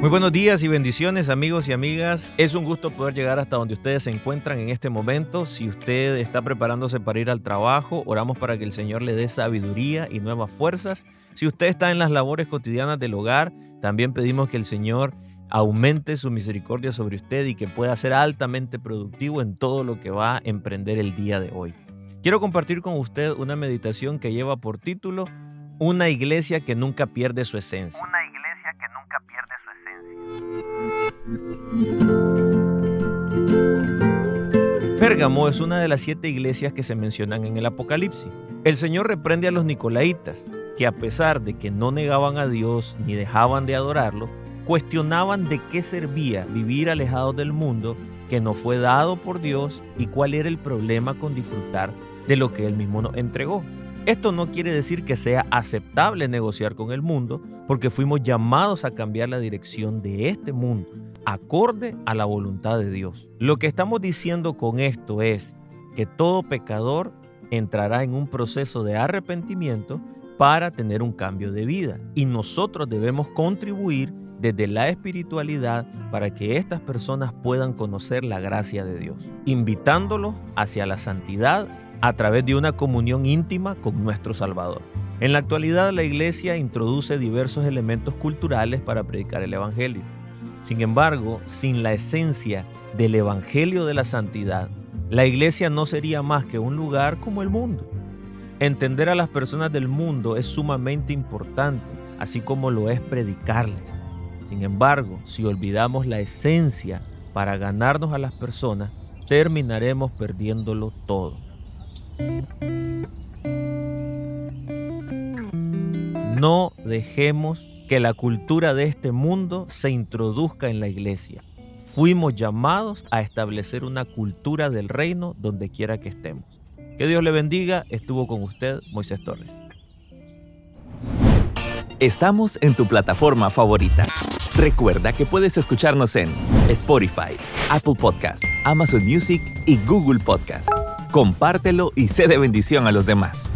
Muy buenos días y bendiciones amigos y amigas. Es un gusto poder llegar hasta donde ustedes se encuentran en este momento. Si usted está preparándose para ir al trabajo, oramos para que el Señor le dé sabiduría y nuevas fuerzas. Si usted está en las labores cotidianas del hogar, también pedimos que el Señor aumente su misericordia sobre usted y que pueda ser altamente productivo en todo lo que va a emprender el día de hoy. Quiero compartir con usted una meditación que lleva por título Una iglesia que nunca pierde su esencia. Pérgamo es una de las siete iglesias que se mencionan en el Apocalipsis. El Señor reprende a los nicolaitas, que a pesar de que no negaban a Dios ni dejaban de adorarlo, cuestionaban de qué servía vivir alejados del mundo que no fue dado por Dios y cuál era el problema con disfrutar de lo que Él mismo nos entregó. Esto no quiere decir que sea aceptable negociar con el mundo, porque fuimos llamados a cambiar la dirección de este mundo, acorde a la voluntad de Dios. Lo que estamos diciendo con esto es que todo pecador entrará en un proceso de arrepentimiento para tener un cambio de vida y nosotros debemos contribuir desde la espiritualidad para que estas personas puedan conocer la gracia de Dios, invitándolos hacia la santidad a través de una comunión íntima con nuestro Salvador. En la actualidad la iglesia introduce diversos elementos culturales para predicar el Evangelio. Sin embargo, sin la esencia del Evangelio de la Santidad, la iglesia no sería más que un lugar como el mundo. Entender a las personas del mundo es sumamente importante, así como lo es predicarles. Sin embargo, si olvidamos la esencia para ganarnos a las personas, terminaremos perdiéndolo todo. No dejemos que la cultura de este mundo se introduzca en la iglesia. Fuimos llamados a establecer una cultura del reino donde quiera que estemos. Que Dios le bendiga. Estuvo con usted Moisés Torres. Estamos en tu plataforma favorita. Recuerda que puedes escucharnos en Spotify, Apple Podcast, Amazon Music y Google Podcast. Compártelo y sé de bendición a los demás.